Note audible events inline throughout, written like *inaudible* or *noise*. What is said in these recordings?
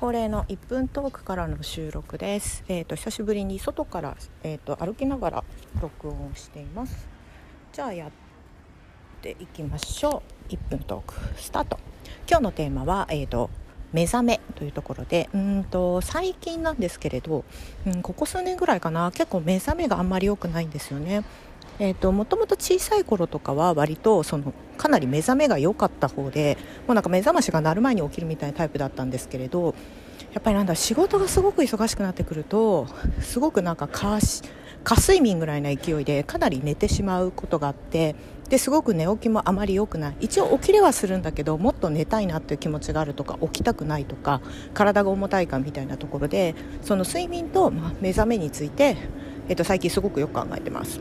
恒例の1分トークからの収録です。えっ、ー、と久しぶりに外からえっ、ー、と歩きながら録音しています。じゃあやっていきましょう。1分トークスタート。今日のテーマはえっ、ー、と目覚めというところでうんと最近なんですけれど、うん、ここ数年ぐらいかな結構目覚めがあんまり良くないんですよね。えーと、もともと小さい頃とかは割とそのかなり目覚めが良かった方でもうなんか目覚ましが鳴る前に起きるみたいなタイプだったんですけれどやっぱりなんだ仕事がすごく忙しくなってくるとすごくなんか過睡眠ぐらいな勢いでかなり寝てしまうことがあってですごく寝起きもあまり良くない。一応起きれはするんだけどもっと寝たいなっていう気持ちがあるとか起きたくないとか体が重たいかみたいなところでその睡眠とま目覚めについて、えっと、最近すごくよく考えてます。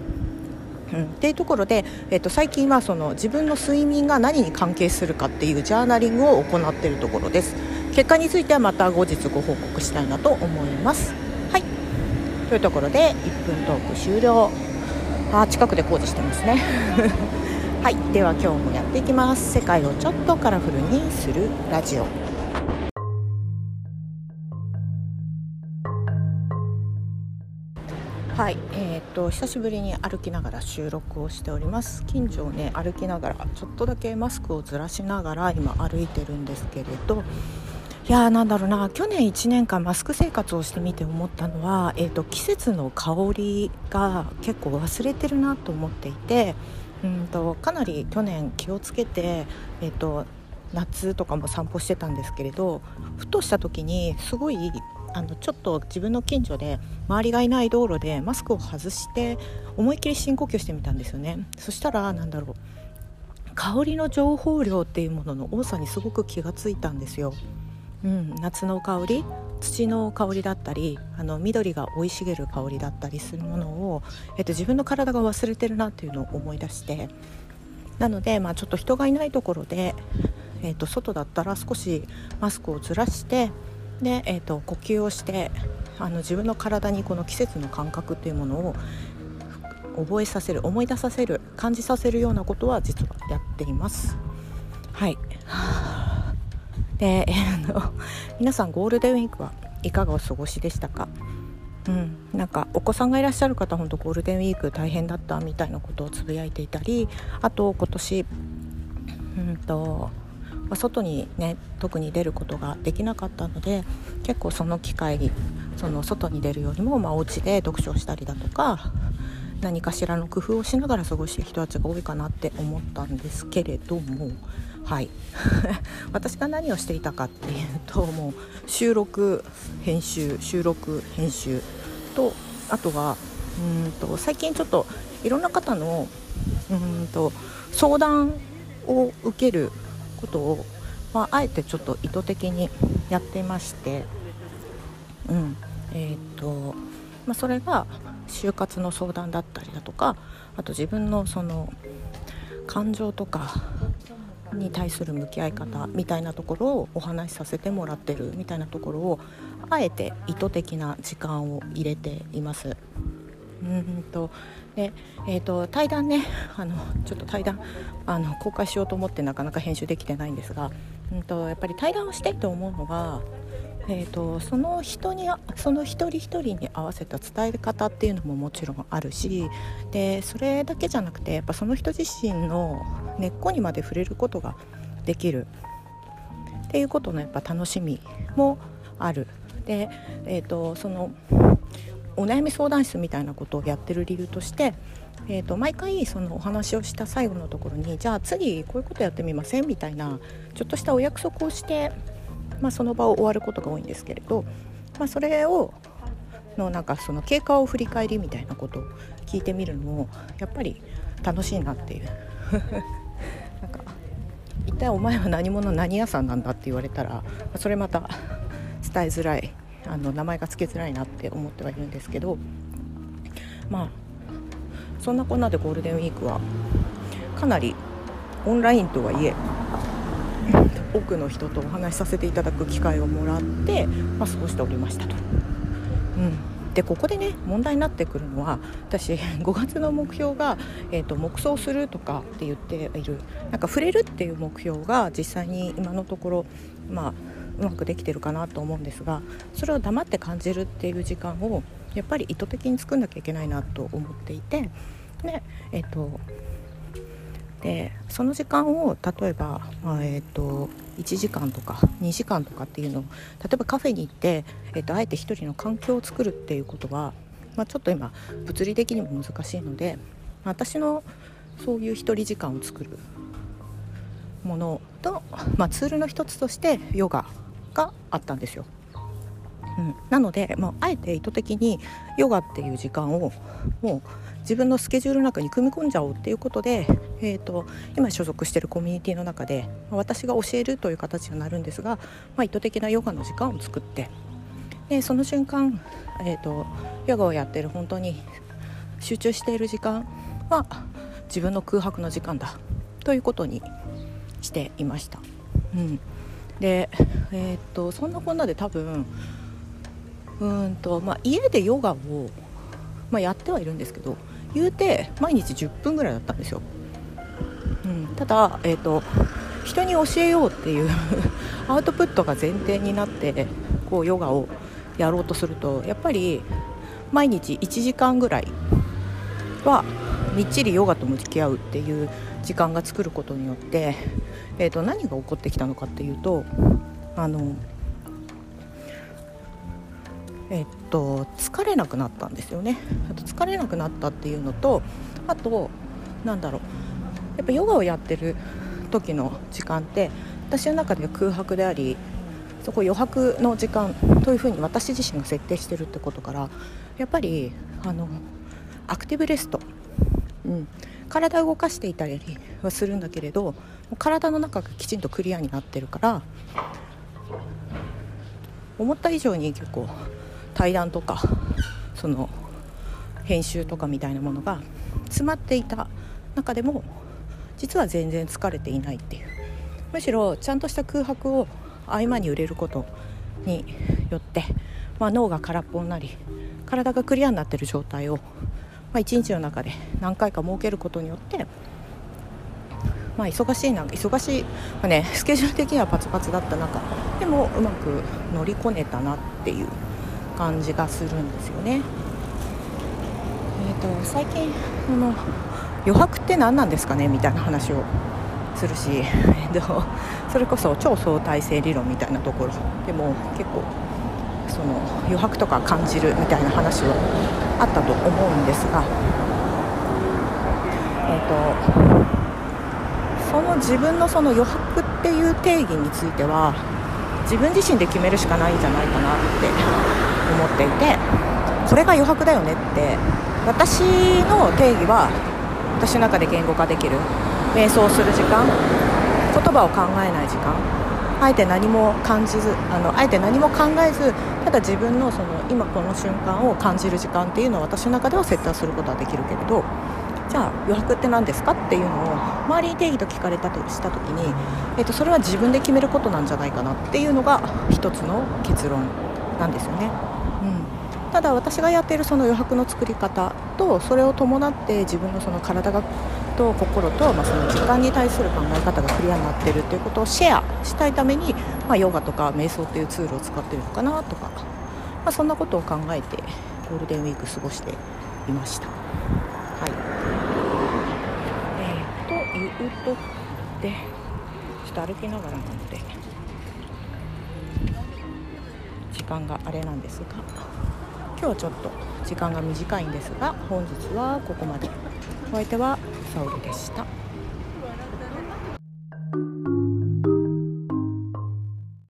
うん、っていうところで、えー、と最近はその自分の睡眠が何に関係するかっていうジャーナリングを行っているところです。結果についてはまた後日ご報告したいなと思います。というところで1分トーク終了。あ近くで工事してますね。*laughs* はいでは今日もやっていきます。世界をちょっとカラフルにするラジオ。はい、えー、っと久しぶりに歩きながら収録をしております。近所をね歩きながらちょっとだけマスクをずらしながら今歩いてるんですけれどいやーなんだろうな。去年1年間マスク生活をしてみて思ったのは、えーと、季節の香りが結構忘れてるなと思っていてうんとかなり去年気をつけて、えーと夏とかも散歩してたんですけれどふとした時にすごいあのちょっと自分の近所で周りがいない道路でマスクを外して思いっきり深呼吸してみたんですよね。そしたらなんだろう香りの情報量っていうものの多さにすごく気がついたんですよ、うん、夏の香り土の香りだったりあの緑が生い茂る香りだったりするものを、えっと、自分の体が忘れてるなっていうのを思い出してなので、まあ、ちょっと人がいないところで、えっと、外だったら少しマスクをずらしてで、えーと、呼吸をしてあの自分の体にこの季節の感覚というものを覚えさせる思い出させる感じさせるようなことは実はやっています。はいで、えー、皆さんゴールデンウィークはいかがお過ごしでしたか？うん、なんかお子さんがいらっしゃる方本当ゴールデンウィーク大変だったみたいなことをつぶやいていたりあと今年うんとま、外にね特に出ることができなかったので結構その機会にその外に出るよりも、まあ、お家で読書をしたりだとか何かしらの工夫をしながら過ごしている人たちが多いかなって思ったんですけれどもはい。*laughs* 私が何をしていたかっていうともう収録編集収録編集とあとはうんと最近ちょっといろんな方のうんと相談を受けることを、まあ、あえてちょっと意図的にやっていまして、うん。えーとまあ、それが就活の相談だったりだとかあと自分のその感情とかに対する向き合い方みたいなところをお話しさせてもらってるみたいなところをあえて意図的な時間を入れています。うんとで、えーと、対談ねあのちょっと対談あの公開しようと思ってなかなか編集できてないんですが、うんと、やっぱり対談をしたいと思うのは、えーと、その人にその一人一人に合わせた伝え方っていうのももちろんあるしでそれだけじゃなくてやっぱその人自身の根っこにまで触れることができるっていうことのやっぱ楽しみもある。で、えー、とそのお悩み相談室みたいなことをやってる理由として、えーと、毎回そのお話をした最後のところにじゃあ次こういうことやってみませんみたいなちょっとしたお約束をして、まあ、その場を終わることが多いんですけれど、まあ、それをのなんかその経過を振り返りみたいなことを聞いてみるのもやっぱり楽しいなっていう。*laughs* なんか一体お前は何者何屋さんなんだって言われたらそれまた伝えづらいあの名前が付けづらいなって思ってはいるんですけどまあそんなこんなでゴールデンウィークはかなりオンラインとはいえ多くの人とお話しさせていただく機会をもらって、まあ、過ごしておりましたと。うんでここでね問題になってくるのは私 *laughs* 5月の目標が、えーと、黙想するとかって言っているなんか触れるっていう目標が実際に今のところまあうまくできてるかなと思うんですがそれを黙って感じるっていう時間をやっぱり意図的に作んなきゃいけないなと思っていてでえっ、とでその時間を例えば、まあ、えーと、1時間とか2時間とかっていうのを例えばカフェに行って、えーと、あえて1人の環境を作るっていうことは、まあ、ちょっと今物理的にも難しいのでま私のそういう1人時間を作るものと、まあ、ツールの一つとしてヨガがあったんですよ。うん、なので、まあ、あえて意図的にヨガっていう時間をもう自分のスケジュールの中に組み込んじゃおうっていうことで、えーと、今所属しているコミュニティの中で私が教えるという形になるんですが、まあ、意図的なヨガの時間を作ってでその瞬間、えーと、ヨガをやってる本当に集中している時間は自分の空白の時間だということにしていました。うん、で、えーと、とそんなこんなで多分うんと、まあ、家でヨガを、まあ、やってはいるんですけど言うて毎日10分ぐらいだったんですよ、うん、ただ、えーと、人に教えようっていう *laughs* アウトプットが前提になってこうヨガをやろうとするとやっぱり毎日1時間ぐらいはみっちりヨガと向き合うっていう時間が作ることによって、えーと何が起こってきたのかっていうとあのえっと、疲れなくなったんですよね。あと疲れなくなったっていうのとあとなんだろう。やっぱヨガをやってる時の時間って私の中では空白でありそこ余白の時間というふうに私自身が設定してるってことからやっぱりあのアクティブレスト、うん、体を動かしていたりはするんだけれど体の中がきちんとクリアになってるから思った以上に結構対談とかその編集とかみたいなものが詰まっていた中でも実は全然疲れていないっていう。むしろちゃんとした空白を合間に売れることによって、まあ、脳が空っぽになり体がクリアになってる状態を、まあ、1日の中で何回か設けることによって、まあ、忙しいな忙しい、まあね、スケジュール的にはパツパツだった中でもうまく乗りこねたなっていう。感じがするんですよね。えーと、最近この余白って何なんですかね？みたいな話をするし、えーと、それこそ超相対性理論みたいなところでも結構その余白とか感じるみたいな話はあったと思うんですが、えーとその自分のその余白っていう定義については自分自身で決めるしかないんじゃないかなって思っていてこれが余白だよねって私の定義は私の中で言語化できる瞑想する時間言葉を考えない時間あえて何も感じずあのあえて何も考えずただ自分のその今この瞬間を感じる時間っていうのを私の中では設定することはできるけれどじゃあ余白って何ですかっていうのを周りに定義と聞かれたとした時に、えー、とそれは自分で決めることなんじゃないかなっていうのが一つの結論なんですよね。うん。ただ私がやっているその余白の作り方とそれを伴って自分のその体がと心と、まあ、その時間に対する考え方がクリアになっているということをシェアしたいために、まあ、ヨガとか瞑想っていうツールを使っているのかなとか、まあ、そんなことを考えてゴールデンウィーク過ごしていました。はい。えー、というとでちょっと歩きながらなので。間があれなんですが。今日はちょっと時間が短いんですが本日はここまでお相手は沙織でした。